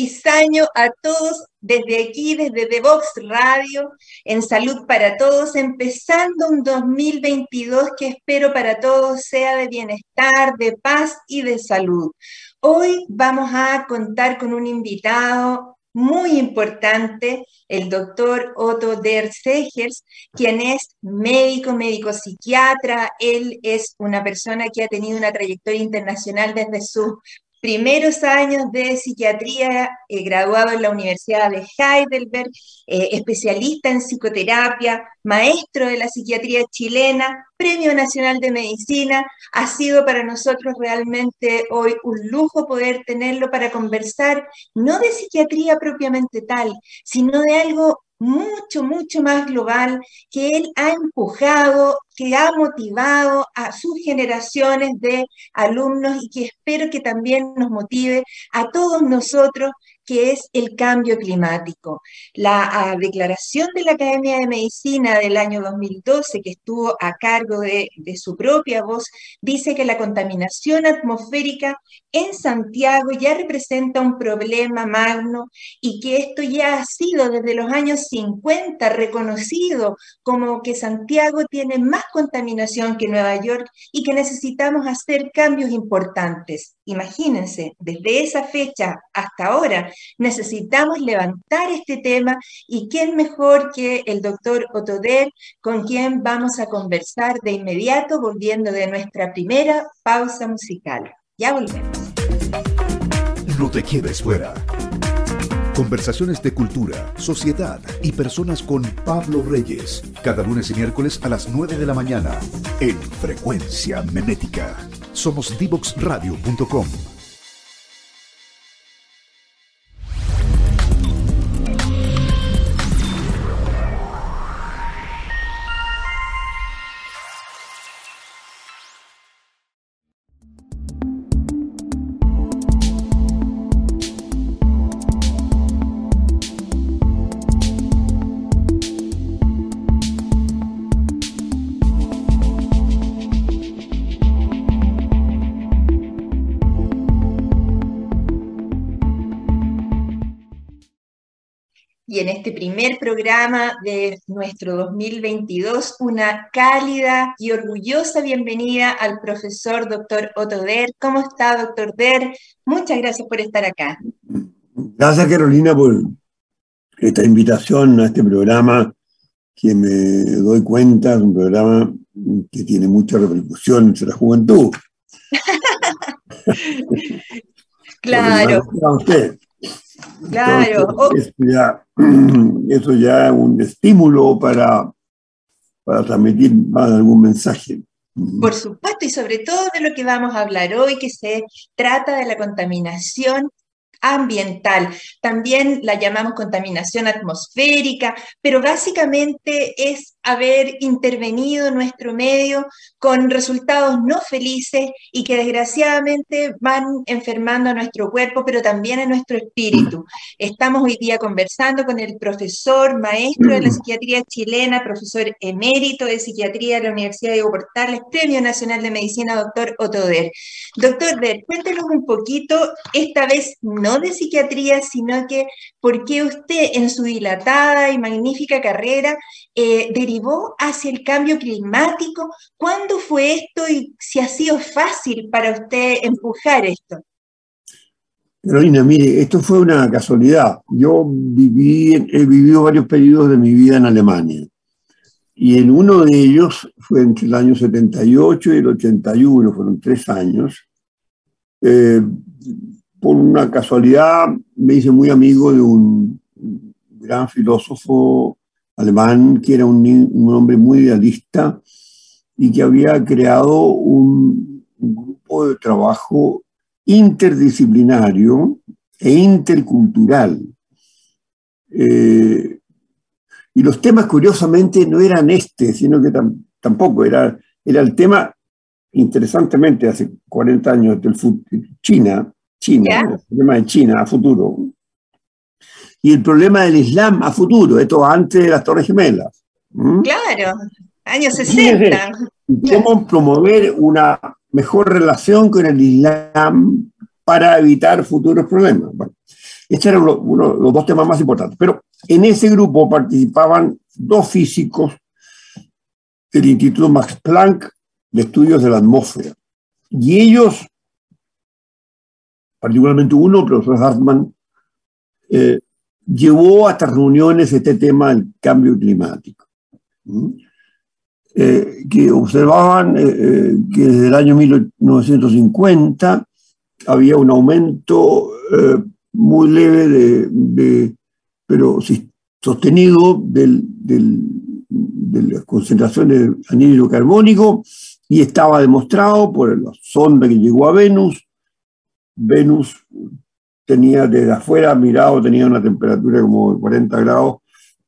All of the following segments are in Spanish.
feliz año a todos desde aquí, desde The Vox Radio, en Salud para Todos, empezando un 2022 que espero para todos sea de bienestar, de paz y de salud. Hoy vamos a contar con un invitado muy importante, el doctor Otto Der Segers, quien es médico, médico psiquiatra. Él es una persona que ha tenido una trayectoria internacional desde su primeros años de psiquiatría, eh, graduado en la Universidad de Heidelberg, eh, especialista en psicoterapia, maestro de la psiquiatría chilena, Premio Nacional de Medicina. Ha sido para nosotros realmente hoy un lujo poder tenerlo para conversar, no de psiquiatría propiamente tal, sino de algo mucho, mucho más global que él ha empujado, que ha motivado a sus generaciones de alumnos y que espero que también nos motive a todos nosotros que es el cambio climático. La ah, declaración de la Academia de Medicina del año 2012, que estuvo a cargo de, de su propia voz, dice que la contaminación atmosférica en Santiago ya representa un problema magno y que esto ya ha sido desde los años 50 reconocido como que Santiago tiene más contaminación que Nueva York y que necesitamos hacer cambios importantes. Imagínense, desde esa fecha hasta ahora necesitamos levantar este tema y quién mejor que el doctor Otoder, con quien vamos a conversar de inmediato volviendo de nuestra primera pausa musical. Ya volvemos. No te quedes fuera. Conversaciones de cultura, sociedad y personas con Pablo Reyes. Cada lunes y miércoles a las 9 de la mañana en Frecuencia Memética. Somos divoxradio.com. primer programa de nuestro 2022 una cálida y orgullosa bienvenida al profesor doctor Otto Der. ¿Cómo está, doctor Der? Muchas gracias por estar acá. Gracias, Carolina, por esta invitación a este programa que me doy cuenta es un programa que tiene mucha repercusión entre la juventud. claro. Claro. eso, ya, eso ya es un estímulo para, para transmitir más algún mensaje. Por supuesto, y sobre todo de lo que vamos a hablar hoy, que se trata de la contaminación ambiental. También la llamamos contaminación atmosférica, pero básicamente es haber intervenido en nuestro medio con resultados no felices y que desgraciadamente van enfermando a nuestro cuerpo, pero también a nuestro espíritu. Estamos hoy día conversando con el profesor, maestro de la psiquiatría chilena, profesor emérito de psiquiatría de la Universidad de Portales, Premio Nacional de Medicina, doctor Otoder. Doctor Der, cuéntenos un poquito, esta vez no de psiquiatría, sino que por qué usted en su dilatada y magnífica carrera eh, derivó hacia el cambio climático. ¿Cuándo fue esto y si ha sido fácil para usted empujar esto? Carolina, mire, esto fue una casualidad. Yo viví, he vivido varios periodos de mi vida en Alemania. Y en uno de ellos fue entre el año 78 y el 81, fueron tres años. Eh, por una casualidad me hice muy amigo de un gran filósofo alemán que era un, hombre muy idealista y que había creado un, grupo de trabajo interdisciplinario e intercultural. Eh, y los temas, curiosamente, no eran este, sino que tampoco era, era el tema, interesantemente, hace 40 años del China, China, el tema de China a futuro. Y el problema del Islam a futuro, esto antes de las Torres Gemelas. Claro, años 60. ¿Cómo promover una mejor relación con el Islam para evitar futuros problemas. Bueno, estos eran uno, los dos temas más importantes. Pero en ese grupo participaban dos físicos del Instituto Max Planck de Estudios de la Atmósfera. Y ellos, particularmente uno, el profesor Hartmann, eh, llevó a estas reuniones este tema del cambio climático. Eh, que observaban eh, eh, que desde el año 1950 había un aumento muy leve, de, pero sostenido del, de las concentraciones de anhídrido carbónico y estaba demostrado por la sonda que llegó a Venus. Venus tenía desde afuera mirado, tenía una temperatura como de 40 grados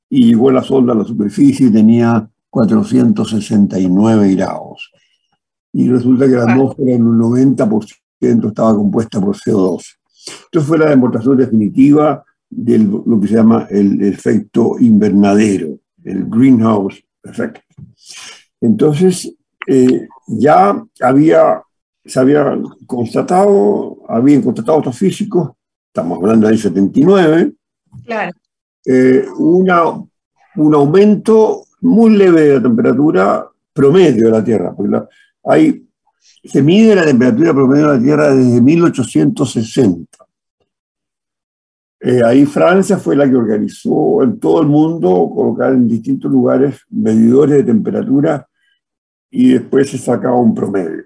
y llegó la sonda a la superficie y tenía 469 grados. Y resulta que la atmósfera en un 90% estaba compuesta por CO2. Entonces fue la demostración definitiva de lo que se llama el efecto invernadero, el greenhouse effect. Entonces, eh, ya había, se había constatado, habían constatado estos físicos, estamos hablando del 79, claro. Eh, una, un aumento muy leve de la temperatura promedio de la Tierra. Porque hay, se mide la temperatura promedio de la Tierra desde 1860. Eh, ahí Francia fue la que organizó en todo el mundo colocar en distintos lugares medidores de temperatura y después se sacaba un promedio.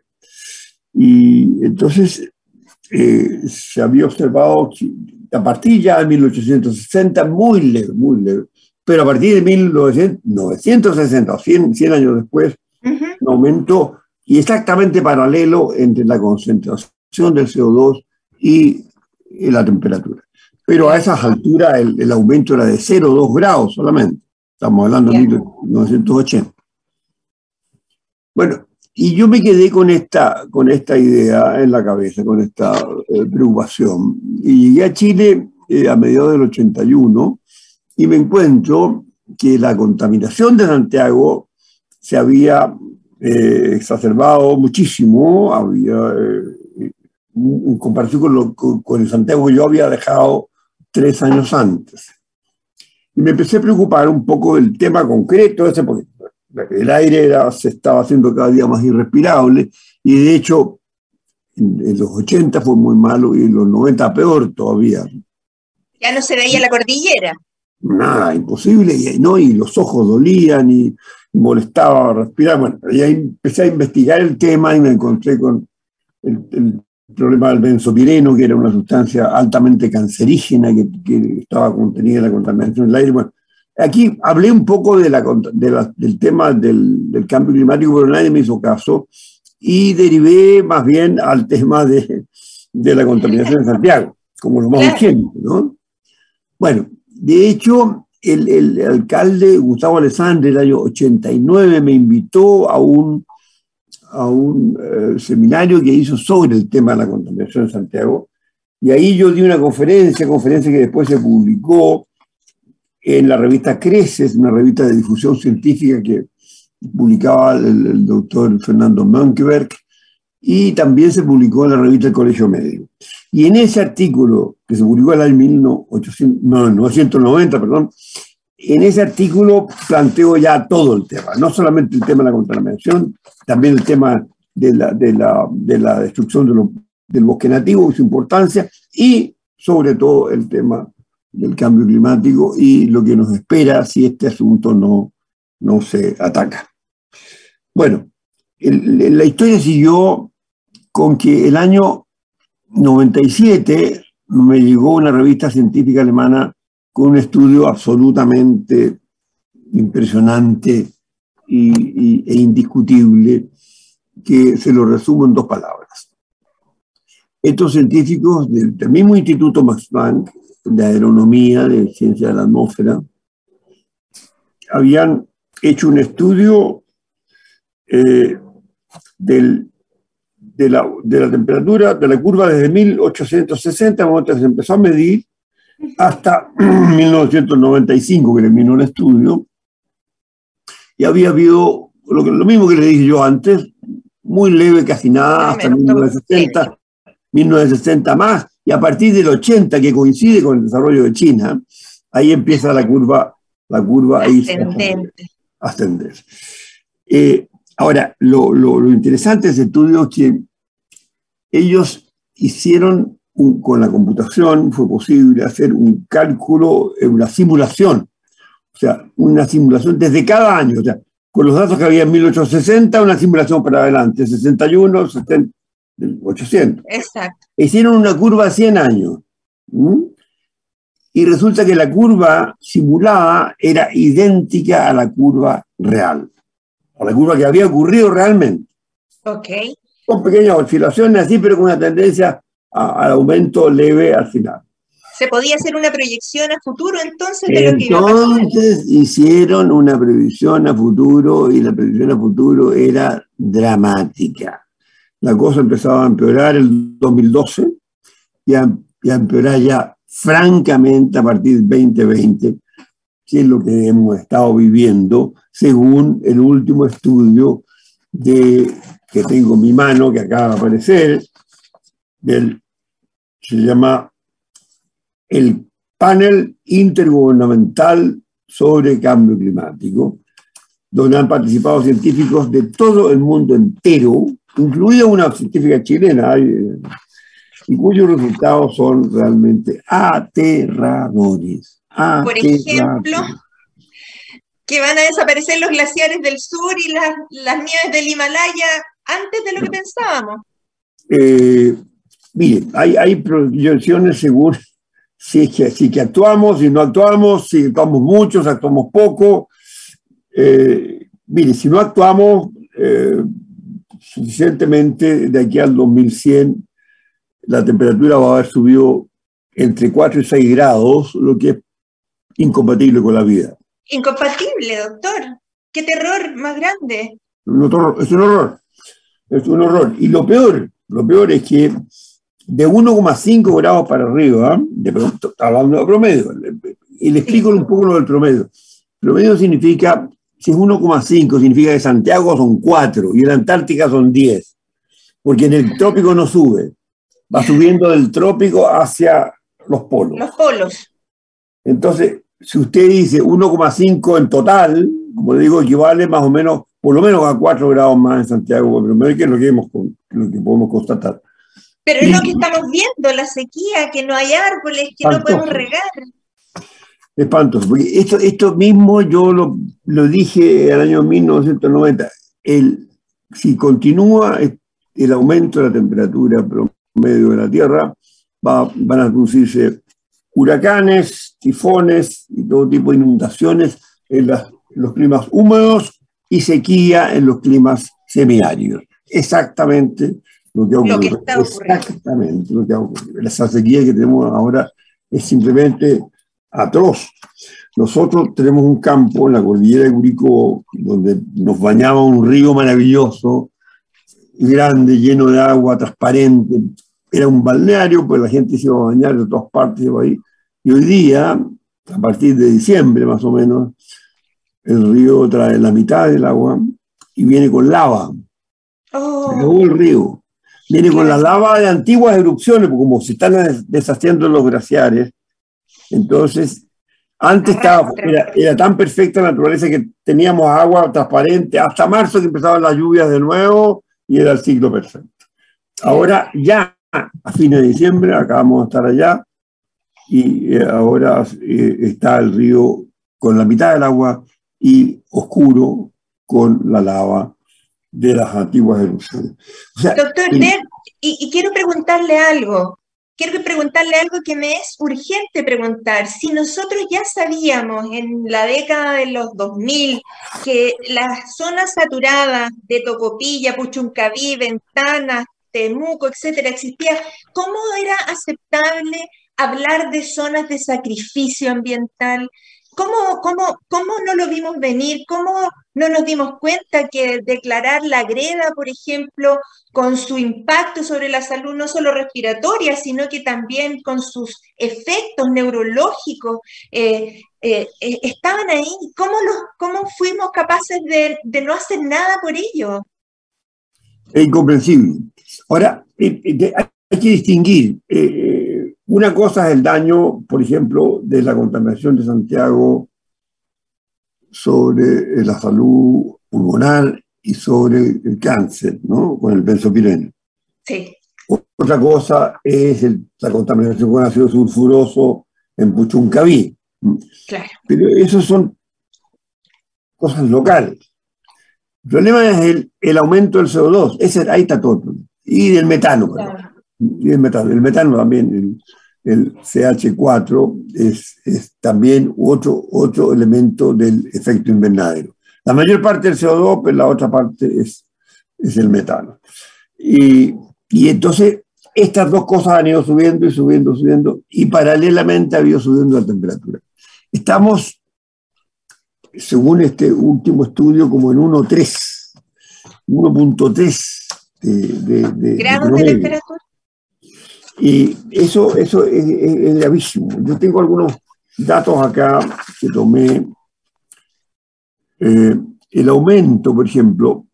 Y entonces eh, se había observado a partir ya de 1860, muy leve, muy leve, pero a partir de 1960, 100, 100 años después, un aumento y exactamente paralelo entre la concentración del CO2 y la temperatura. Pero a esas alturas el, aumento era de 0,2 grados solamente. Estamos hablando de 1980. Bueno, y yo me quedé con esta, con esta idea en la cabeza, con esta eh, preocupación. Y llegué a Chile eh, a mediados del 81 y me encuentro que la contaminación de Santiago se había eh, exacerbado muchísimo, había, eh, en comparación con, el Santiago que yo había dejado tres años antes. Y me empecé a preocupar un poco del tema concreto, ese, porque el aire se estaba haciendo cada día más irrespirable, y de hecho en, en los 80 fue muy malo y en los 90 peor todavía. Ya no se veía la cordillera nada, imposible, y, ¿no? y los ojos dolían y, molestaba respirar. Bueno, y ahí empecé a investigar el tema y me encontré con el, problema del benzopireno, que era una sustancia altamente cancerígena que, estaba contenida en la contaminación del aire. Bueno, aquí hablé un poco de la, del tema del, cambio climático, pero nadie me hizo caso, y derivé más bien al tema de, la contaminación de Santiago, como lo más urgente, ¿no? Bueno, de hecho, el, alcalde Gustavo Alessandri, el año 89, me invitó a un, a un eh, seminario que hizo sobre el tema de la contaminación en Santiago. Y ahí yo di una conferencia, conferencia que después se publicó en la revista Creces, una revista de difusión científica que publicaba el, el doctor Fernando Mönckeberg, y también se publicó en la revista El Colegio Médico. Y en ese artículo, que se publicó en el año 1990, perdón, en ese artículo planteo ya todo el tema, no solamente el tema de la contaminación, también el tema de la, de la, de la destrucción del bosque nativo y su importancia, y sobre todo el tema del cambio climático y lo que nos espera si este asunto no, no se ataca. Bueno, la historia siguió con que el año 97 me llegó una revista científica alemana con un estudio absolutamente impresionante e indiscutible que se lo resumo en dos palabras. Estos científicos del, mismo Instituto Max Planck de Aeronomía, de Ciencia de la Atmósfera, habían hecho un estudio eh, del de la, de la temperatura de la curva desde 1860, cuando se empezó a medir, hasta 1995, que terminó el estudio, y había habido lo, lo mismo que le dije yo antes, muy leve, casi nada, hasta 1960, 1960 más, y a partir del 80, que coincide con el desarrollo de China, ahí empieza la curva, la curva ascendente. ascender. Eh, ahora, lo, lo, interesante de ese estudio es que ellos hicieron, con la computación, fue posible hacer un cálculo, una simulación, o sea, una simulación desde cada año, o sea, con los datos que había en 1860, una simulación para adelante, 61, 70, 800. Exacto. Hicieron una curva a 100 años. Y resulta que la curva simulada era idéntica a la curva real, a la curva que había ocurrido realmente. Ok. Con pequeñas oscilaciones así, pero con una tendencia al aumento leve al final. ¿Se podía hacer una proyección a futuro entonces de lo que iba a? Entonces hicieron una previsión a futuro y la previsión a futuro era dramática la cosa empezaba a empeorar el 2012 y a, empeorar ya francamente a partir del 2020, que es lo que hemos estado viviendo según el último estudio que tengo en mi mano, que acaba de aparecer, del, se llama el panel intergubernamental sobre cambio climático, donde han participado científicos de todo el mundo entero, incluida una científica chilena, y cuyos resultados son realmente aterradores. Por ejemplo, que van a desaparecer los glaciares del sur y las, las nieves del Himalaya antes de lo que pensábamos. Eh, mire, hay, hay proyecciones según si es que, si que actuamos, si no actuamos, si actuamos mucho, si actuamos poco. Eh, mire, si no actuamos, eh, suficientemente de aquí al 2100 la temperatura va a haber subido entre 4 y 6 grados, lo que es incompatible con la vida. Incompatible, doctor. Qué terror más grande. Un es un horror. Es un horror. Y lo peor, lo peor es que de 1,5 grados para arriba, de, hablando de promedio, y le explico un poco lo del promedio. Promedio significa si es 1,5, significa que Santiago son 4 y en la Antártica son 10, porque en el trópico no sube, va subiendo del trópico hacia los polos. Los polos. Entonces, si usted dice 1,5 en total, como le digo, equivale más o menos, por lo menos a 4 grados más en Santiago, pero que es lo que, hemos, lo que podemos constatar. Pero es lo que estamos viendo, la sequía, que no hay árboles, que no podemos regar espantoso. Porque esto, esto mismo yo lo, lo dije el año 1990. El, si continúa el aumento de la temperatura promedio de la Tierra, va, van a producirse huracanes, tifones y todo tipo de inundaciones en, los climas húmedos y sequía en los climas semiáridos. Exactamente lo que ha ocurrido. Exactamente lo que ha ocurrido. La sequía que tenemos ahora es simplemente atroz. Nosotros tenemos un campo en la cordillera de Curicó donde nos bañaba un río maravilloso, grande, lleno de agua, transparente. Era un balneario, pues la gente se iba a bañar de todas partes de ahí. Y hoy día, a partir de diciembre más o menos, el río trae la mitad del agua y viene con lava. Oh. el río. Viene con la lava de antiguas erupciones, porque como se están deshaciendo los glaciares, entonces, antes estaba, era, tan perfecta la naturaleza que teníamos agua transparente hasta marzo que empezaban las lluvias de nuevo y era el ciclo perfecto. Ahora ya a fines de diciembre acabamos de estar allá y eh, ahora eh, está el río con la mitad del agua y oscuro con la lava de las antiguas erupciones. Doctor y, quiero preguntarle algo quiero preguntarle algo que me es urgente preguntar. Si nosotros ya sabíamos en la década de los 2000 que las zonas saturadas de Tocopilla, Puchuncaví, Ventanas, Temuco, etcétera, existían, ¿cómo era aceptable hablar de zonas de sacrificio ambiental? ¿Cómo, cómo, ¿Cómo no lo vimos venir? ¿Cómo no nos dimos cuenta que declarar la greda, por ejemplo, con su impacto sobre la salud no solo respiratoria, sino que también con sus efectos neurológicos, eh, eh, eh, estaban ahí? ¿Cómo, ¿Cómo fuimos capaces de, no hacer nada por ello? Es incomprensible. Ahora, hay que distinguir. Una cosa es el daño, por ejemplo, de la contaminación de Santiago sobre la salud pulmonar y sobre el cáncer, ¿no? Con el benzopireno. Sí. Otra cosa es la contaminación con ácido sulfuroso en Puchuncaví. Claro. Pero eso son cosas locales. El problema es el, aumento del CO2, ese, ahí está todo. Y del metano. Y del metano. El metano también, el, CH4, es, es, también otro, otro elemento del efecto invernadero. La mayor parte del CO2, pero la otra parte es, es el metano. Y, y entonces estas dos cosas han ido subiendo y subiendo, subiendo, y paralelamente ha ido subiendo la temperatura. Estamos, según este último estudio, como en 1.3, 1.3 de, de, grados de, temperatura. Y eso, eso es, gravísimo. Yo tengo algunos datos acá que tomé. Eh, el aumento, por ejemplo,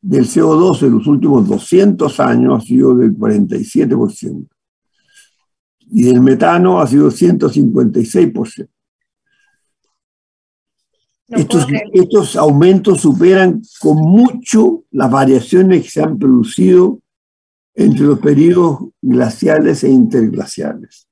del CO2 en los últimos 200 años ha sido del 47% y del metano ha sido 156%. estos, estos aumentos superan con mucho las variaciones que se han producido entre los periodos glaciales e interglaciales.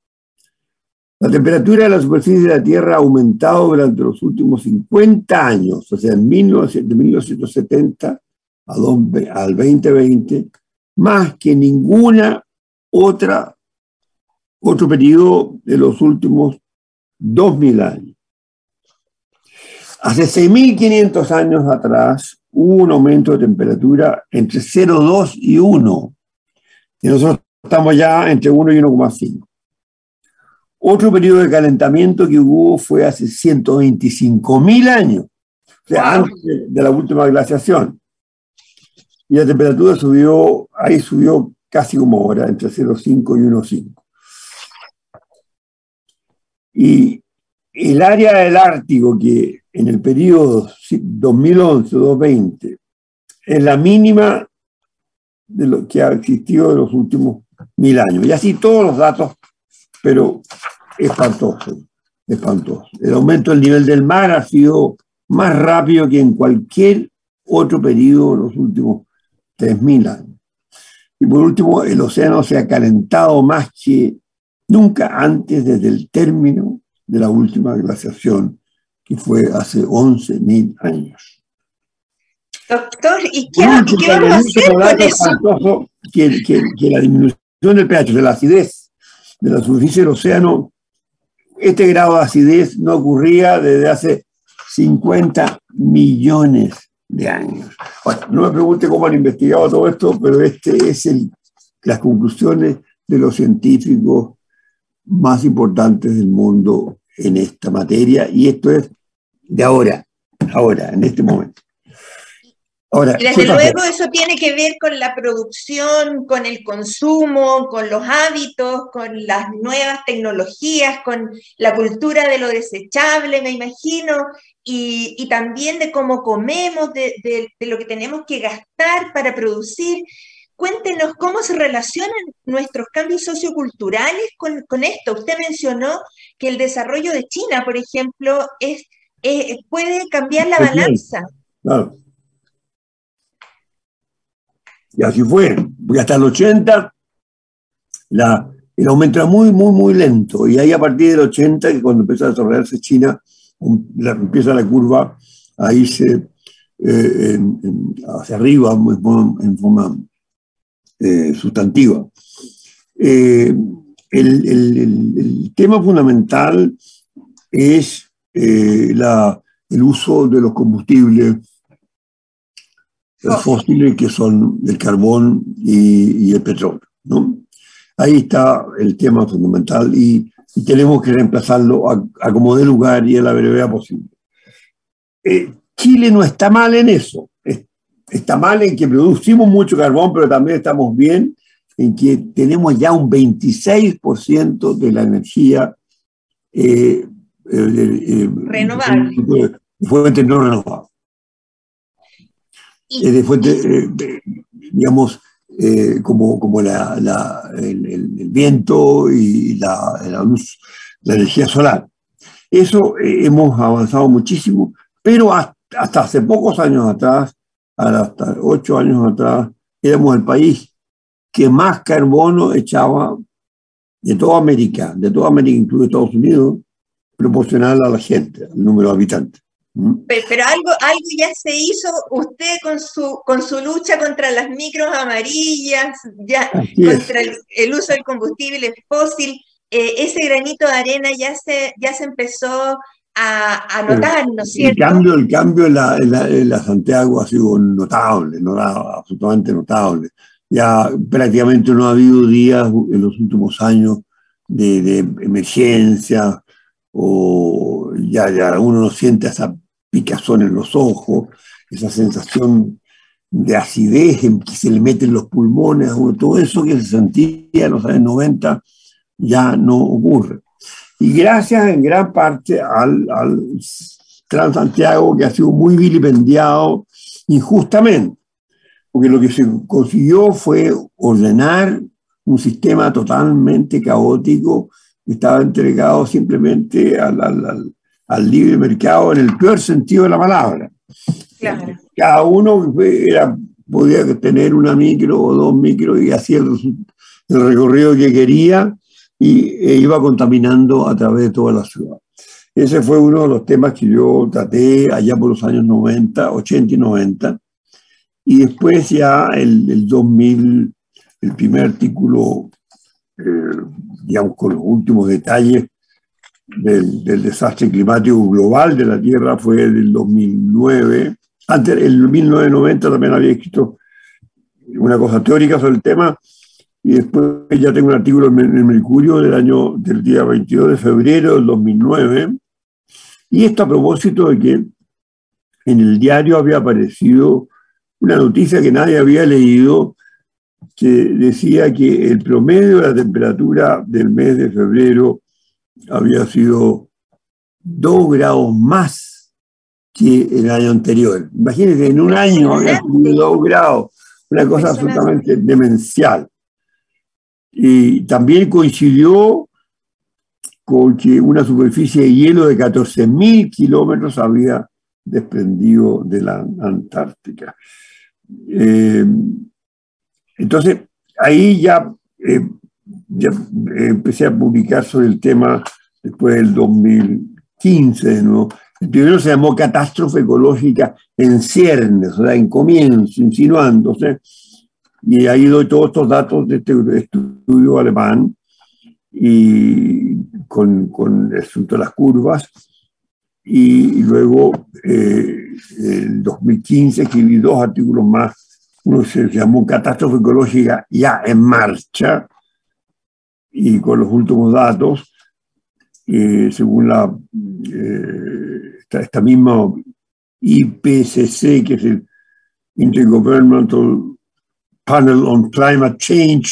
La temperatura de la superficie de la Tierra ha aumentado durante los últimos 50 años, o sea, en 1970 al 2020, más que ninguna otra otro periodo de los últimos 2000 años. Hace 6.500 años atrás hubo un aumento de temperatura entre 0,2 y 1, y nosotros estamos ya entre 1 y 1,5. Otro periodo de calentamiento que hubo fue hace 125.000 años, o sea, antes de la última glaciación y la temperatura subió, ahí subió casi como ahora, entre 0,5 y 1,5. Y el área del Ártico, que en el periodo 2011-2020 es la mínima de lo que ha existido en los últimos mil años. Y así todos los datos, pero espantoso, espantoso. El aumento del nivel del mar ha sido más rápido que en cualquier otro periodo en los últimos 3.000 años. Y por último, el océano se ha calentado más que nunca antes desde el término de la última glaciación, que fue hace 11.000 años. Doctor, ¿y qué, vamos a hacer con eso? Que, que, que, la disminución del pH, de la acidez de la superficie del océano, este grado de acidez no ocurría desde hace 50 millones de años. Bueno, no me pregunte cómo han investigado todo esto, pero este es el, las conclusiones de los científicos más importantes del mundo en esta materia y esto es de ahora, ahora, en este momento. Ahora, desde luego eso tiene que ver con la producción, con el consumo, con los hábitos, con las nuevas tecnologías, con la cultura de lo desechable, me imagino, y, también de cómo comemos, de, lo que tenemos que gastar para producir. Cuéntenos cómo se relacionan nuestros cambios socioculturales con, esto. Usted mencionó que el desarrollo de China, por ejemplo, es, puede cambiar la balanza. Claro. Y así fue, porque hasta el 80 la, el aumento era muy, muy, muy lento. Y ahí a partir del 80, que cuando empezó a desarrollarse China, empieza la curva a irse eh, hacia arriba en forma, eh, sustantiva. Eh, el, tema fundamental es la, el uso de los combustibles fósiles que son el carbón y, el petróleo. ¿no? Ahí está el tema fundamental y y tenemos que reemplazarlo a, como de lugar y a la brevedad posible. Eh, Chile no está mal en eso. está mal en que producimos mucho carbón, pero también estamos bien en que tenemos ya un 26% de la energía eh, eh, renovable. De fuente no renovable. De fuente, digamos, eh, como, como la, el, viento y la, luz, la energía solar. Eso eh, hemos avanzado muchísimo, pero hasta, hace pocos años atrás, hasta ocho años atrás, éramos el país que más carbono echaba de toda América, de toda América, incluso Estados Unidos, proporcional a la gente, al número de habitantes. Pero, algo, algo ya se hizo usted con su, con su lucha contra las micros amarillas, ya, contra el, uso del combustible fósil. Eh, ese granito de arena ya se, ya se empezó a, a notar, ¿no es cierto? El cambio, el cambio en, la, en, la, Santiago ha sido notable, notable, absolutamente notable. Ya prácticamente no ha habido días en los últimos años de, de emergencia o ya, ya uno no siente esa picazón en los ojos, esa sensación de acidez que se le meten los pulmones, todo eso que se sentía en los años 90 ya no ocurre. Y gracias en gran parte al, al Transantiago que ha sido muy vilipendiado injustamente, porque lo que se consiguió fue ordenar un sistema totalmente caótico que estaba entregado simplemente al, al, al libre mercado en el peor sentido de la palabra. Cada uno era, podía tener una micro o dos micros y hacía el, recorrido que quería y e iba contaminando a través de toda la ciudad. Ese fue uno de los temas que yo traté allá por los años 90, 80 y 90. Y después ya el, el 2000, el primer artículo, eh, digamos, con los últimos detalles, del, desastre climático global de la Tierra fue del 2009. Antes, en 1990 también había escrito una cosa teórica sobre el tema y después ya tengo un artículo en el Mercurio del año del día 22 de febrero del 2009 y esto a propósito de que en el diario había aparecido una noticia que nadie había leído que decía que el promedio de la temperatura del mes de febrero había sido dos grados más que el año anterior. Imagínense, en un año había subido dos grados, una cosa absolutamente demencial. Y también coincidió con que una superficie de hielo de 14.000 kilómetros había desprendido de la Antártica. Eh, entonces, ahí ya eh, ya eh, empecé a publicar sobre el tema después del 2015 ¿no? El primero se llamó Catástrofe Ecológica en ciernes, o sea, en comienzo, insinuándose. Y ahí doy todos estos datos de este estudio alemán y con, con el asunto de las curvas. Y, luego, eh, en 2015, escribí dos artículos más. Uno se llamó Catástrofe Ecológica ya en marcha, y con los últimos datos, eh, según la, eh, esta, misma IPCC, que es el Intergovernmental Panel on Climate Change,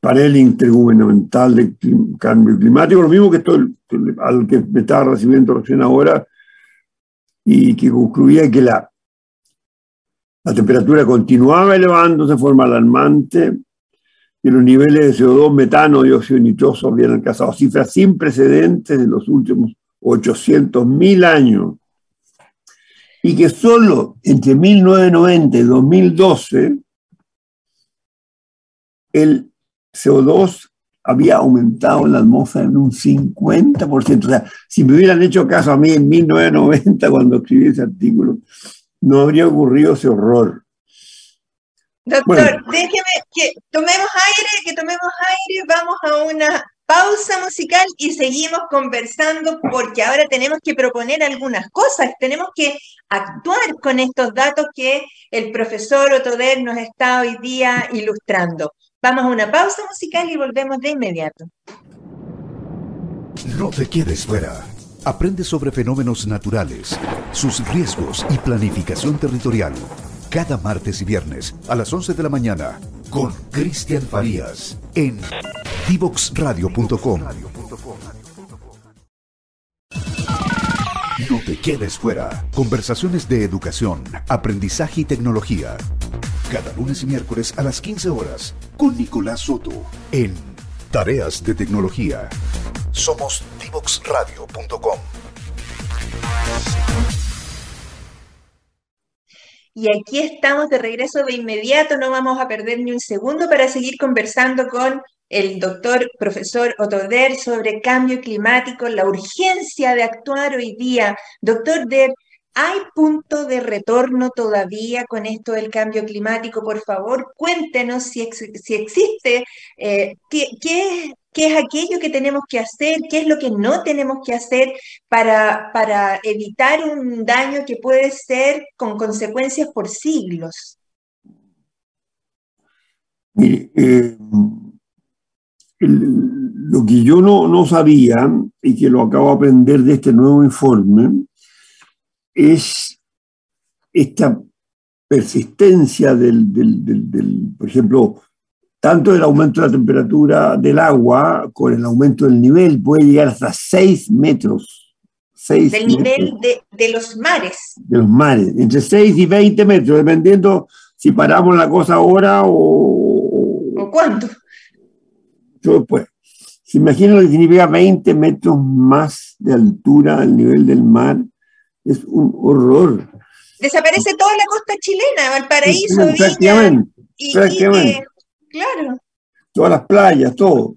panel intergubernamental de cambio climático, lo mismo que esto, al que me estaba recibiendo recién ahora, y que concluía que la, la temperatura continuaba elevándose de forma alarmante y los niveles de CO2, metano, dióxido nitroso habían alcanzado cifras sin precedentes en los últimos 800.000 años. Y que solo entre 1990 y 2012 el CO2 había aumentado en la atmósfera en un 50%. O sea, si me hubieran hecho caso a mí en 1990 cuando escribí ese artículo, no habría ocurrido ese horror. Doctor, déjeme que tomemos aire, que tomemos aire, vamos a una pausa musical y seguimos conversando porque ahora tenemos que proponer algunas cosas, tenemos que actuar con estos datos que el profesor Otoder nos está hoy día ilustrando. Vamos a una pausa musical y volvemos de inmediato. No te quedes fuera. Aprende sobre fenómenos naturales, sus riesgos y planificación territorial cada martes y viernes a las 11 de la mañana con Cristian Farías en divoxradio.com. No te quedes fuera. Conversaciones de educación, aprendizaje y tecnología Cada lunes y miércoles a las 15 horas con Nicolás Soto en Tareas de Tecnología. Somos divoxradio.com. Y aquí estamos de regreso de inmediato, no vamos a perder ni un segundo para seguir conversando con el doctor profesor Otoder sobre cambio climático, la urgencia de actuar hoy día. Doctor Der, ¿hay punto de retorno todavía con esto del cambio climático? Por favor, cuéntenos si, existe, eh, qué, qué, qué es aquello que tenemos que hacer, qué es lo que no tenemos que hacer para, para evitar un daño que puede ser con consecuencias por siglos. Eh, lo que yo no, no, sabía y que lo acabo de aprender de este nuevo informe es esta persistencia del, del, del, del por ejemplo, tanto el aumento de la temperatura del agua con el aumento del nivel puede llegar hasta 6 metros. 6 del nivel de, de, los mares. De los mares, entre 6 y 20 metros, dependiendo si paramos la cosa ahora o... ¿O cuánto? Pues, se imagina lo que significa 20 metros más de altura al nivel del mar, es un horror. Desaparece toda la costa chilena, Valparaíso. Viña, y, prácticamente. Y, Claro. Todas las playas, todo.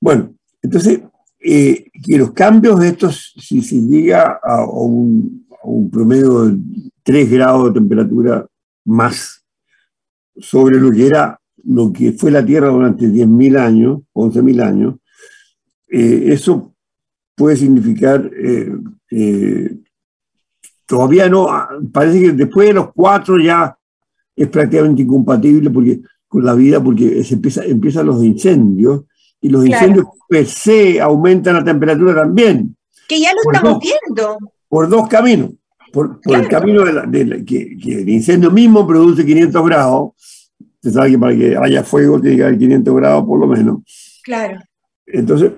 Bueno, entonces, eh, que los cambios de estos, si se llega a un, un, promedio de 3 grados de temperatura más sobre lo que era lo que fue la Tierra durante 10.000 años, 11.000 años, eh, eso puede significar, eh, eh, todavía no, parece que después de los cuatro ya es prácticamente incompatible porque con la vida porque se empieza, empiezan los incendios y los claro. incendios per se aumentan la temperatura también. Que ya lo por estamos dos, viendo. Por dos caminos. Por, por claro. el camino de, la, de la, que, que, el incendio mismo produce 500 grados. Usted sabe que para que haya fuego tiene que haber 500 grados por lo menos. Claro. Entonces,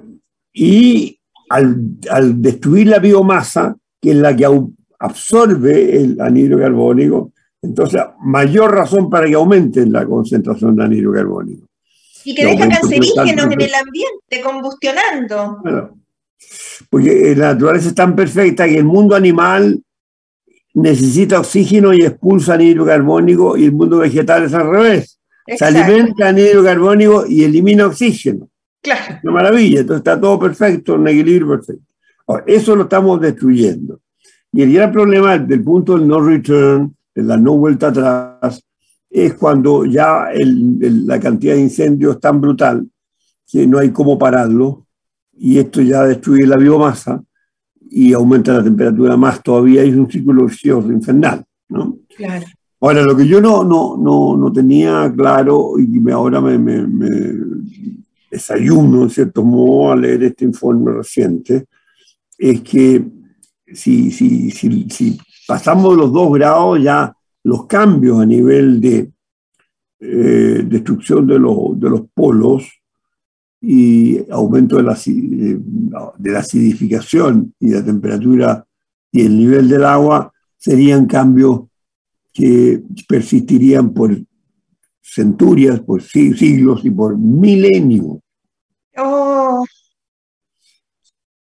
y al, al destruir la biomasa, que es la que absorbe el anhidro carbónico, entonces, mayor razón para que aumente la concentración de anhidro carbónico. Y que deja cancerígenos en el ambiente combustionando. Bueno, porque la naturaleza es tan perfecta que el mundo animal necesita oxígeno y expulsa anhidro carbónico y el mundo vegetal es al revés. Exacto. Se alimenta anhidro carbónico y elimina oxígeno. Claro. Una maravilla, entonces está todo perfecto, un equilibrio perfecto. Ahora, eso lo estamos destruyendo. Y el gran problema del punto del no return la no vuelta atrás, es cuando ya el, el, la cantidad de incendios es tan brutal que no hay cómo pararlo y esto ya destruye la biomasa y aumenta la temperatura más todavía, es un círculo vicioso infernal. ¿no? Claro. Ahora, lo que yo no, no, no, no tenía claro y me, ahora me, me, me, desayuno, en cierto modo, a leer este informe reciente, es que si, si, si, si pasamos los dos grados, ya los cambios a nivel de eh, destrucción de, lo, de, los polos y aumento de la, de la acidificación y la temperatura y el nivel del agua serían cambios que persistirían por centurias, por siglos y por milenios. Oh,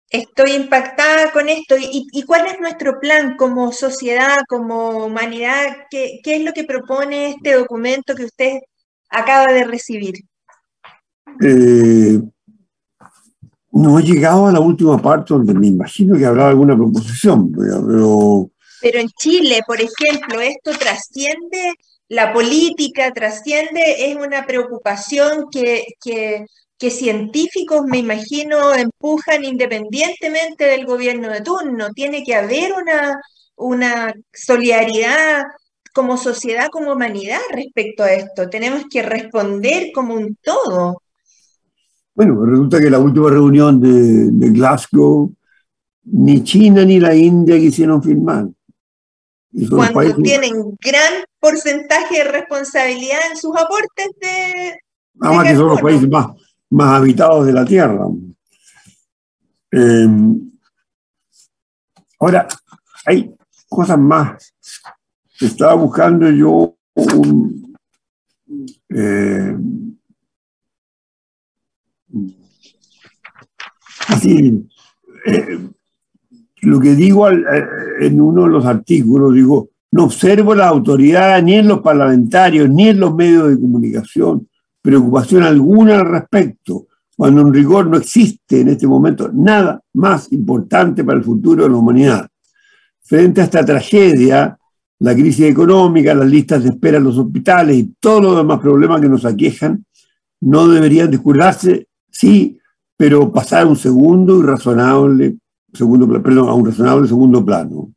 estoy impactada con esto. ¿Y, ¿Y, cuál es nuestro plan como sociedad, como humanidad? ¿Qué, ¿Qué, es lo que propone este documento que usted acaba de recibir? Eh, no he llegado a la última parte donde me imagino que habrá alguna proposición, pero... Pero en Chile, por ejemplo, esto trasciende la política, trasciende, es una preocupación que, que que científicos, me imagino, empujan independientemente del gobierno de turno. Tiene que haber una, una solidaridad como sociedad, como humanidad respecto a esto. Tenemos que responder como un todo. Bueno, resulta que la última reunión de, de Glasgow, ni China ni la India quisieron firmar. Cuando países... tienen gran porcentaje de responsabilidad en sus aportes de... Nada más que son los países más, más habitados de la Tierra. Eh, ahora, hay cosas más. Estaba buscando yo un, eh, así, eh, lo que digo en uno de los artículos, digo, no observo la autoridad ni en los parlamentarios ni en los medios de comunicación preocupación alguna al respecto, cuando en rigor no existe en este momento nada más importante para el futuro de la humanidad. Frente a esta tragedia, la crisis económica, las listas de espera en los hospitales y todos los demás problemas que nos aquejan, no deberían descuidarse, sí, pero pasar a un segundo y razonable segundo, a un razonable segundo plano.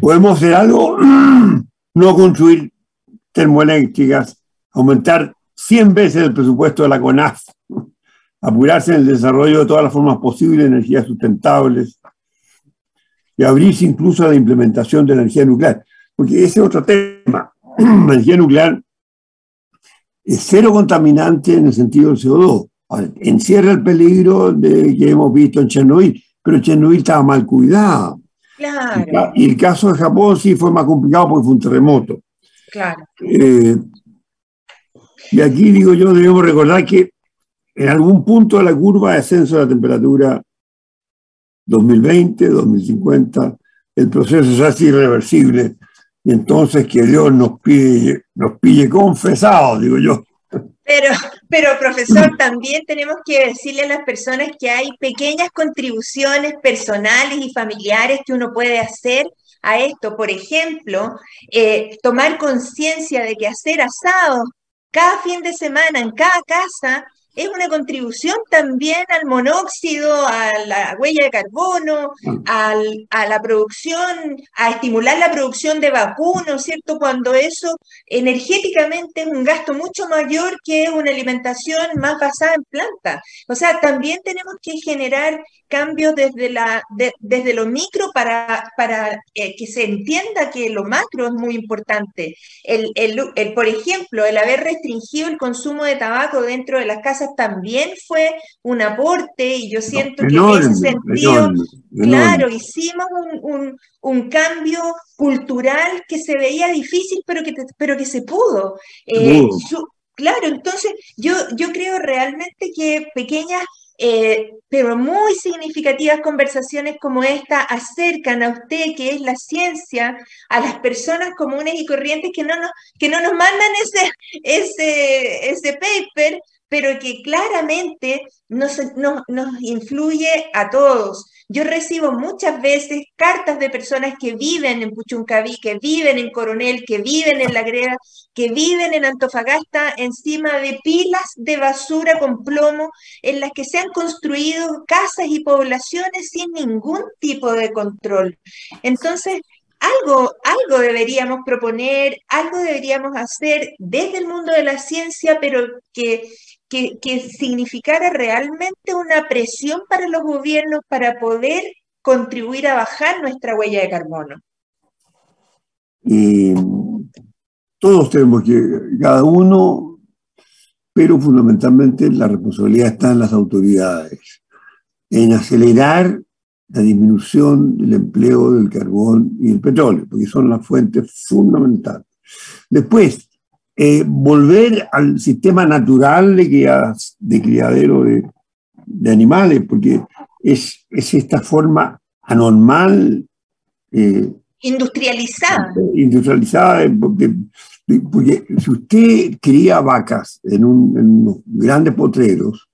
Podemos hacer algo, no construir termoeléctricas, aumentar 100 veces el presupuesto de la CONAF, apurarse en el desarrollo de todas las formas posibles de energías sustentables y abrirse incluso a la implementación de la energía nuclear. Porque ese es otro tema. La energía nuclear es cero contaminante en el sentido del CO2. encierra el peligro de, que hemos visto en Chernobyl, pero Chernobyl estaba mal cuidado. Claro. Y el caso de Japón sí fue más complicado porque fue un terremoto. Claro. Eh, y aquí digo yo, debemos recordar que en algún punto de la curva de ascenso de la temperatura 2020, 2050, el proceso es así irreversible. Y entonces que Dios nos pille, nos pille confesados, digo yo. Pero, pero, profesor, también tenemos que decirle a las personas que hay pequeñas contribuciones personales y familiares que uno puede hacer a esto. Por ejemplo, eh, tomar conciencia de que hacer asados cada fin de semana en cada casa es una contribución también al monóxido, a la huella de carbono, mm. a la producción, a estimular la producción de vacunos, ¿cierto? Cuando eso energéticamente es un gasto mucho mayor que una alimentación más basada en plantas. O sea, también tenemos que generar cambios desde, la, desde lo micro para, para eh, que se entienda que lo macro es muy importante. El, el, por ejemplo, el haber restringido el consumo de tabaco dentro de las casas también fue un aporte y yo siento que en ese sentido, claro, hicimos un, un, cambio cultural que se veía difícil, pero que, pero que se pudo. Eh, claro, entonces yo, yo creo realmente que pequeñas eh, pero muy significativas conversaciones como esta acercan a usted, que es la ciencia, a las personas comunes y corrientes que no nos, que no nos mandan ese, ese, ese paper, pero que claramente nos, nos, influye a todos. Yo recibo muchas veces cartas de personas que viven en Puchuncaví, que viven en Coronel, que viven en La Greda, que viven en Antofagasta encima de pilas de basura con plomo en las que se han construido casas y poblaciones sin ningún tipo de control. Entonces, algo, algo deberíamos proponer, algo deberíamos hacer desde el mundo de la ciencia, pero que que, significara realmente una presión para los gobiernos para poder contribuir a bajar nuestra huella de carbono. Todos tenemos que, cada uno, pero fundamentalmente la responsabilidad está en las autoridades, en acelerar la disminución del empleo del carbón y el petróleo, porque son las fuentes fundamentales. Después, eh, volver al sistema natural de, de criadero de, animales, porque es, es, esta forma anormal. Eh, industrializada. Industrializada, porque, porque, si usted cría vacas en, un, en unos grandes potreros,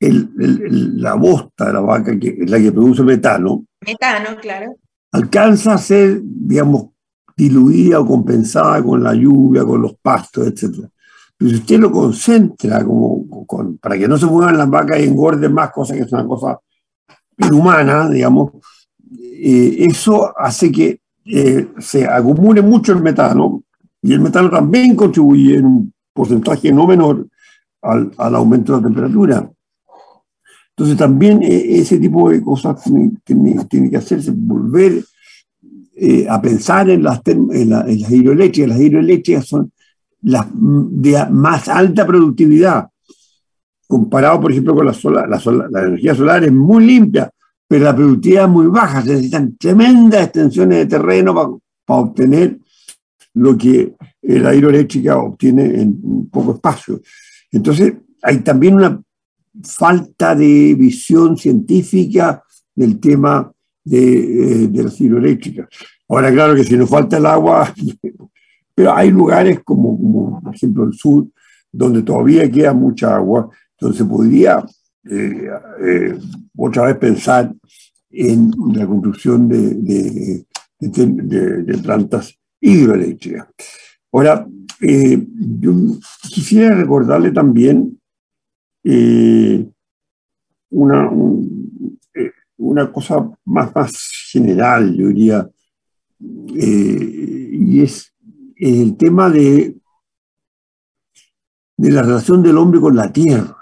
la bosta de la vaca, que es la que produce metano, metano, claro, alcanza a ser, digamos, diluida o compensada con la lluvia, con los pastos, etc. Pero si usted lo concentra como, para que no se muevan las vacas y engorden más cosas, que es una cosa inhumana, digamos, eh, eso hace que eh, se acumule mucho el metano y el metano también contribuye en un porcentaje no menor al, aumento de la temperatura. Entonces también eh, ese tipo de cosas tiene, tiene que hacerse, volver eh, a pensar en las, en, las hidroeléctricas. Las hidroeléctricas son las de más alta productividad, comparado, por ejemplo, con la solar. La, energía solar es muy limpia, pero la productividad es muy baja. Se necesitan tremendas extensiones de terreno para, obtener lo que la hidroeléctrica obtiene en poco espacio. Entonces, hay también una falta de visión científica del tema de, eh, de las hidroeléctricas. Ahora, claro que si nos falta el agua, pero hay lugares como, por ejemplo, el sur, donde todavía queda mucha agua, se podría eh, eh, otra vez pensar en la construcción de, de, plantas hidroeléctricas. Ahora, yo quisiera recordarle también eh, una, eh, una cosa más, más general, yo diría, eh, y es el tema de, de la relación del hombre con la tierra.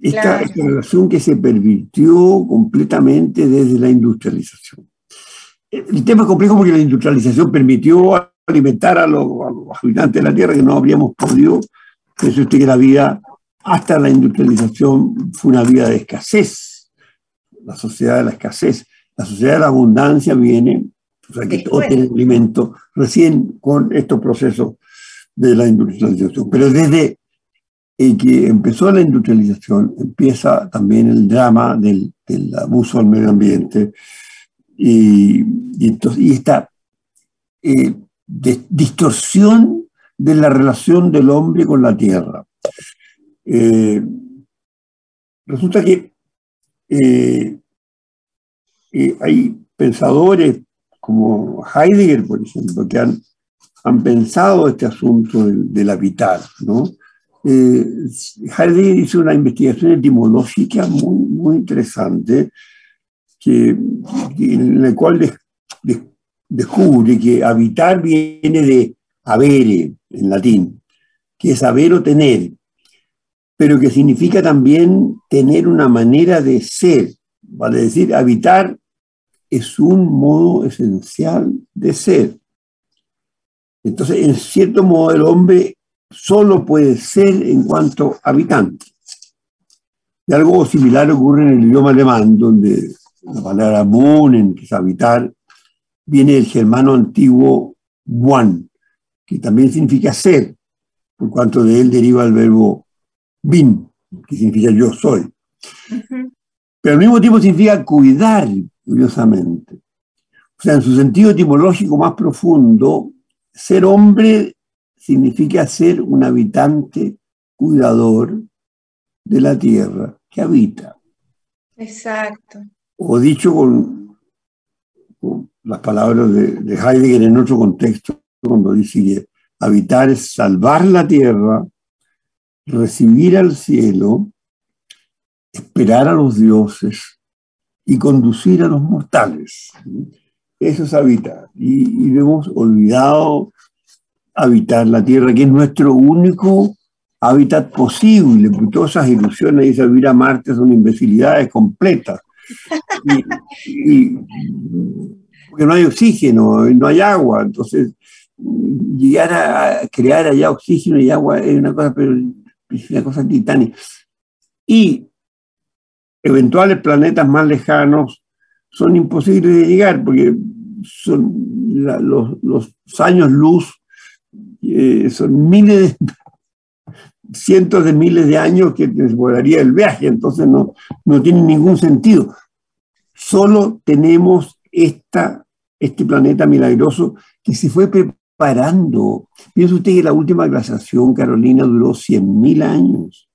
Esta, esta, relación que se pervirtió completamente desde la industrialización. El tema es complejo porque la industrialización permitió alimentar a los, a los habitantes de la tierra que no habríamos podido. Eso usted que la vida hasta la industrialización fue una vida de escasez, la sociedad de la escasez. La sociedad de la abundancia viene, o sea, que todo tiene alimento, recién con estos procesos de la industrialización. Pero desde que empezó la industrialización, empieza también el drama del, abuso al medio ambiente y, y, esta eh, distorsión de la relación del hombre con la tierra. Eh, resulta que eh, eh, hay pensadores como Heidegger, por ejemplo, que han, han pensado este asunto del, habitar. ¿no? Heidegger hizo una investigación etimológica muy, muy interesante, en la cual descubre que habitar viene de habere, en latín, que es haber o tener, pero que significa también tener una manera de ser, vale decir, habitar es un modo esencial de ser. Entonces, en cierto modo, el hombre solo puede ser en cuanto habitante. Y algo similar ocurre en el idioma alemán, donde la palabra wohnen, que es habitar, viene del germano antiguo wan, que también significa ser, por cuanto de él deriva el verbo bin, que significa yo soy. Pero al mismo tiempo significa cuidar, curiosamente. O sea, en su sentido etimológico más profundo, ser hombre significa ser un habitante cuidador de la tierra que habita. Exacto. O dicho con, las palabras de, de, Heidegger en otro contexto, cuando dice que habitar es salvar la tierra recibir al cielo, esperar a los dioses y conducir a los mortales. Eso es habitar. Y, hemos olvidado habitar la tierra, que es nuestro único hábitat posible, todas esas ilusiones de ir a Marte son imbecilidades completas. Y, porque no hay oxígeno, no hay agua, entonces llegar a crear allá oxígeno y agua es una cosa, pero es una cosa titánica. Y eventuales planetas más lejanos son imposibles de llegar porque son los, años luz, eh, son miles de, cientos de miles de años que desvolaría el viaje, entonces no, no tiene ningún sentido. Solo tenemos esta, este planeta milagroso que se fue parando. Piensa usted que la última glaciación, Carolina, duró 100.000 años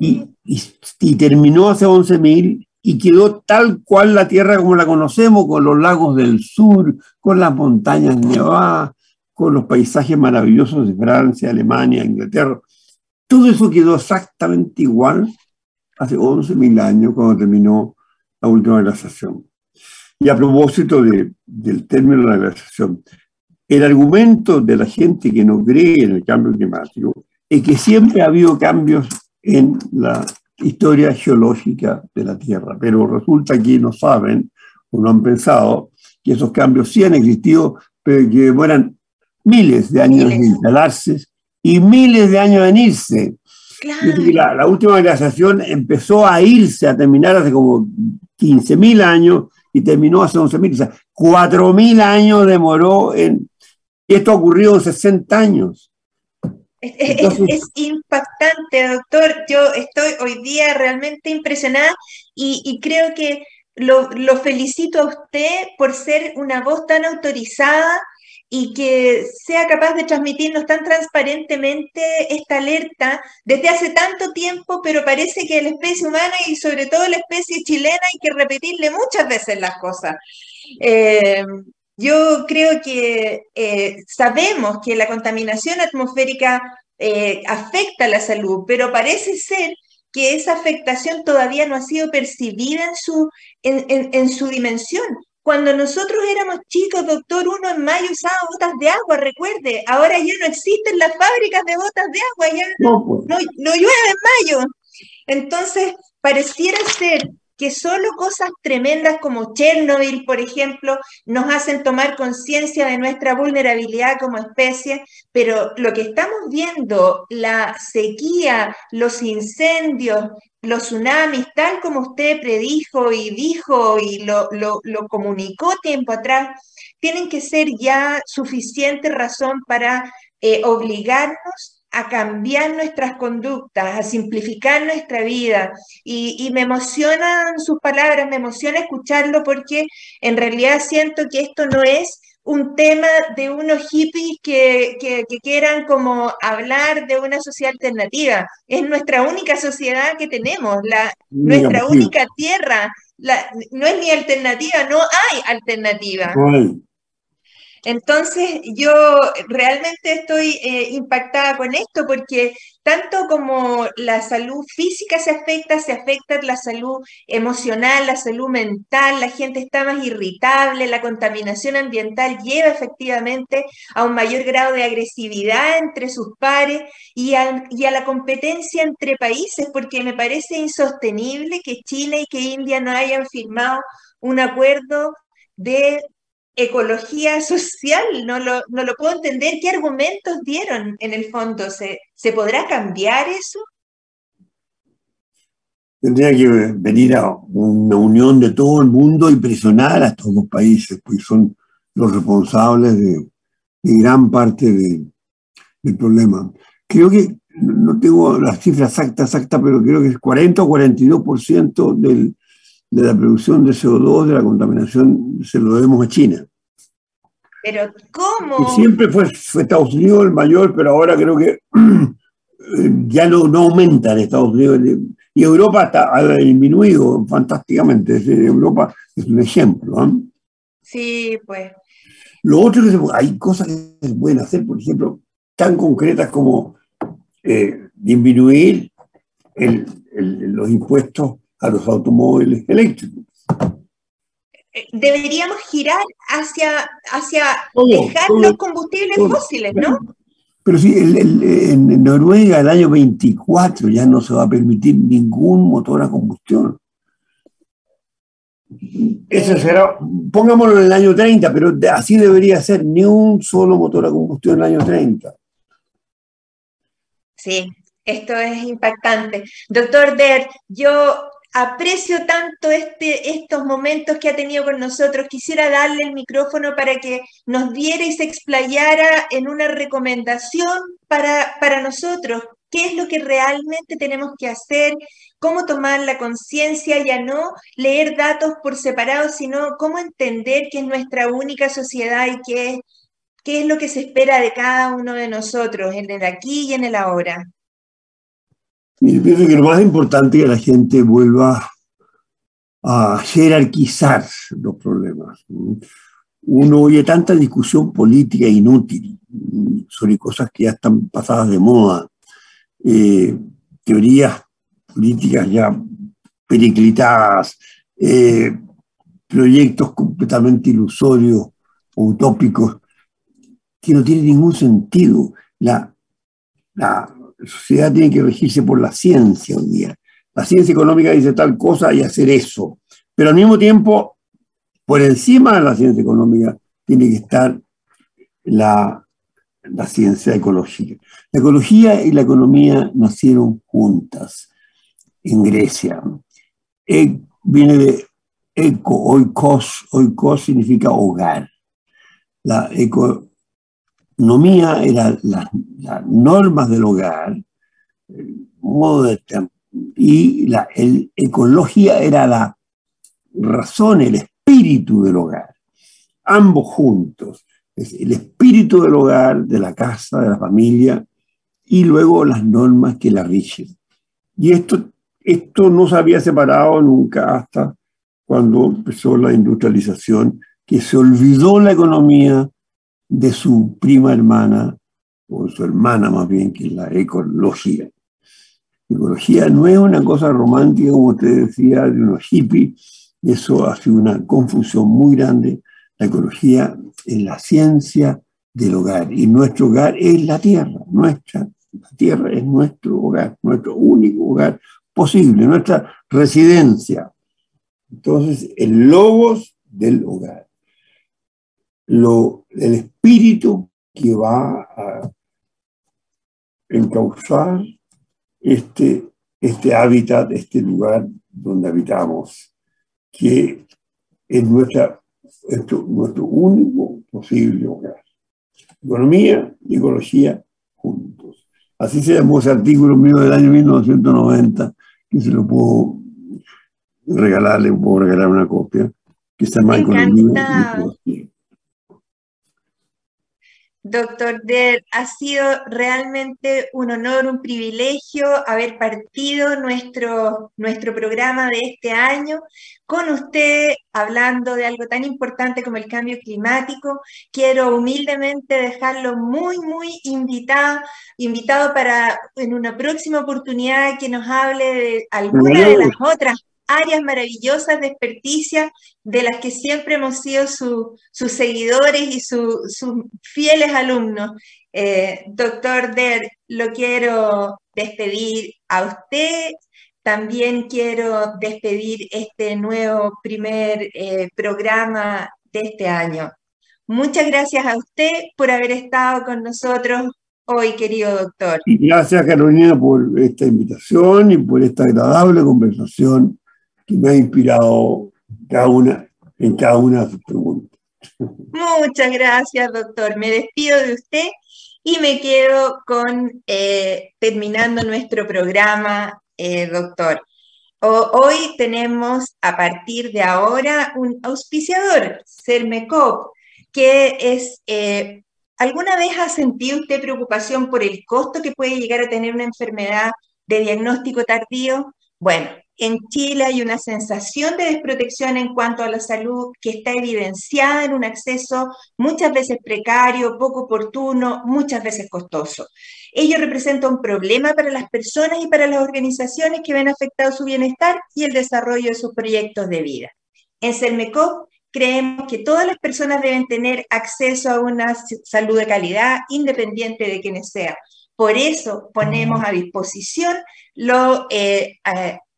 y, y, terminó hace 11.000 y quedó tal cual la Tierra como la conocemos, con los lagos del sur, con las montañas nevadas, con los paisajes maravillosos de Francia, Alemania, Inglaterra. Todo eso quedó exactamente igual hace 11.000 años cuando terminó la última glaciación. Y a propósito de, del término de la glaciación, el argumento de la gente que no cree en el cambio climático es que siempre ha habido cambios en la historia geológica de la Tierra, pero resulta que no saben o no han pensado que esos cambios sí han existido, pero que demoran miles de años en instalarse y miles de años en irse. La, la, última glaciación empezó a irse, a terminar hace como 15.000 años y terminó hace 11.000. O sea, 4.000 años demoró en Y esto ha ocurrido en 60 años. Es, impactante, doctor. Yo estoy hoy día realmente impresionada y, creo que lo, lo, felicito a usted por ser una voz tan autorizada y que sea capaz de transmitirnos tan transparentemente esta alerta desde hace tanto tiempo, pero parece que la especie humana y sobre todo la especie chilena hay que repetirle muchas veces las cosas. Eh, yo creo que eh, sabemos que la contaminación atmosférica eh, afecta a la salud, pero parece ser que esa afectación todavía no ha sido percibida en su, en su dimensión. Cuando nosotros éramos chicos, doctor, uno en mayo usaba botas de agua, recuerde, ahora ya no existen las fábricas de botas de agua, ya no, pues. no, llueve en mayo. Entonces, pareciera ser que solo cosas tremendas como Chernobyl, por ejemplo, nos hacen tomar conciencia de nuestra vulnerabilidad como especie, pero lo que estamos viendo, la sequía, los incendios, los tsunamis, tal como usted predijo y dijo y lo, comunicó tiempo atrás, tienen que ser ya suficiente razón para eh, obligarnos a cambiar nuestras conductas, a simplificar nuestra vida. Y, me emocionan sus palabras, me emociona escucharlo porque en realidad siento que esto no es un tema de unos hippies que, quieran como hablar de una sociedad alternativa. Es nuestra única sociedad que tenemos, la, nuestra única tierra. no es ni alternativa, no hay alternativa. Entonces, yo realmente estoy eh, impactada con esto porque tanto como la salud física se afecta, se afecta la salud emocional, la salud mental, la gente está más irritable, la contaminación ambiental lleva efectivamente a un mayor grado de agresividad entre sus pares y a, y a la competencia entre países, porque me parece insostenible que Chile y que India no hayan firmado un acuerdo de ecología social, no lo, no lo puedo entender. ¿Qué argumentos dieron en el fondo? ¿Se, ¿se podrá cambiar eso? Tendría que venir a una unión de todo el mundo y presionar a estos dos países, pues son los responsables de, gran parte del problema. Creo que, no tengo las cifras exactas, exactas, pero creo que es 40 o 42% del, de la producción de CO2, de la contaminación, se lo debemos a China. Pero ¿cómo? siempre fue, Estados Unidos el mayor, pero ahora creo que ya no, no aumenta en Estados Unidos. Y Europa está, ha disminuido fantásticamente. Europa es un ejemplo. Sí, pues. Lo otro que hay cosas que se pueden hacer, por ejemplo, tan concretas como eh, disminuir los impuestos a los automóviles eléctricos. Eh, deberíamos girar hacia, hacia dejar los combustibles fósiles, ¿no? Pero sí, en Noruega el año 24 ya no se va a permitir ningún motor a combustión. Eso será, pongámoslo en el año 30, pero así debería ser, ni un solo motor a combustión en el año 30. Sí, esto es impactante. Doctor Der, yo aprecio tanto este, estos momentos que ha tenido con nosotros. Quisiera darle el micrófono para que nos diera y se explayara en una recomendación para, para nosotros. ¿Qué es lo que realmente tenemos que hacer? ¿Cómo tomar la conciencia? Ya no leer datos por separado, sino cómo entender que es nuestra única sociedad y qué qué es lo que se espera de cada uno de nosotros en el aquí y en el ahora. Yo pienso que lo más importante es que la gente vuelva a jerarquizar los problemas. Uno oye tanta discusión política inútil sobre cosas que ya están pasadas de moda, eh, teorías políticas ya periclitadas, eh, proyectos completamente ilusorios o utópicos que no tienen ningún sentido. La, la, la sociedad tiene que regirse por la ciencia hoy día. La ciencia económica dice tal cosa y hacer eso. Pero al mismo tiempo, por encima de la ciencia económica, tiene que estar la, la ciencia ecológica. La ecología y la economía nacieron juntas en Grecia. E, viene de eco, oikos, oikos significa hogar. La eco, economía era las normas del hogar, el modo de y la ecología era la razón, el espíritu del hogar. Ambos juntos. Es el espíritu del hogar, de la casa, de la familia, y luego las normas que la rigen. Y esto, esto no se había separado nunca hasta cuando empezó la industrialización, que se olvidó la economía de su prima hermana, o su hermana más bien, que es la ecología. Ecología no es una cosa romántica, como usted decía, de unos hippies, eso hace una confusión muy grande. La ecología es la ciencia del hogar y nuestro hogar es la tierra, nuestra. La tierra es nuestro hogar, nuestro único hogar posible, nuestra residencia. Entonces, el logos del hogar, lo, el espíritu que va a encauzar este, este hábitat, este lugar donde habitamos, que es nuestra, nuestro único posible hogar. Economía y ecología juntos. Así se llamó ese artículo mío del año 1990, que se lo puedo regalarle, puedo regalar una copia, que está llama Economía y Ecología. Doctor Der, ha sido realmente un honor, un privilegio haber partido nuestro, nuestro programa de este año con usted hablando de algo tan importante como el cambio climático. Quiero humildemente dejarlo muy, muy invitado, invitado para en una próxima oportunidad que nos hable de alguna de las otras áreas maravillosas de experticia de las que siempre hemos sido sus seguidores y sus fieles alumnos. Eh, doctor Der, lo quiero despedir a usted. También quiero despedir este nuevo primer eh, programa de este año. Muchas gracias a usted por haber estado con nosotros hoy, querido doctor. Gracias, Carolina, por esta invitación y por esta agradable conversación me ha inspirado cada una, en cada una de sus preguntas. Muchas gracias, doctor. Me despido de usted y me quedo con eh, terminando nuestro programa, eh, doctor. hoy tenemos a partir de ahora un auspiciador, Cermecop, que es, eh, ¿alguna vez ha sentido usted preocupación por el costo que puede llegar a tener una enfermedad de diagnóstico tardío? Bueno, en Chile hay una sensación de desprotección en cuanto a la salud que está evidenciada en un acceso muchas veces precario, poco oportuno, muchas veces costoso. Ello representa un problema para las personas y para las organizaciones que ven afectado su bienestar y el desarrollo de sus proyectos de vida. En CERMECOP creemos que todas las personas deben tener acceso a una salud de calidad independiente de quienes sean. Por eso ponemos a disposición lo, eh,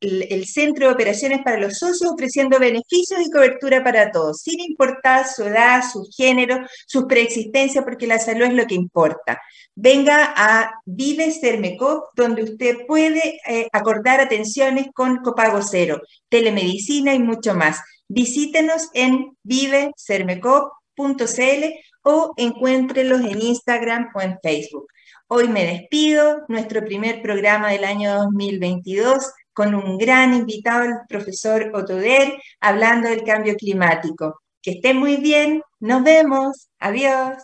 el Centro de Operaciones para los Socios ofreciendo beneficios y cobertura para todos, sin importar su edad, su género, su preexistencia, porque la salud es lo que importa. Venga a Vive Cermecop, donde usted puede eh, acordar atenciones con copago cero, telemedicina y mucho más. Visítenos en vivecermecop.cl o encuéntrelos en Instagram o en Facebook. Hoy me despido, nuestro primer programa del año 2022 con un gran invitado, el profesor Otoder, hablando del cambio climático. Que esté muy bien, nos vemos, adiós.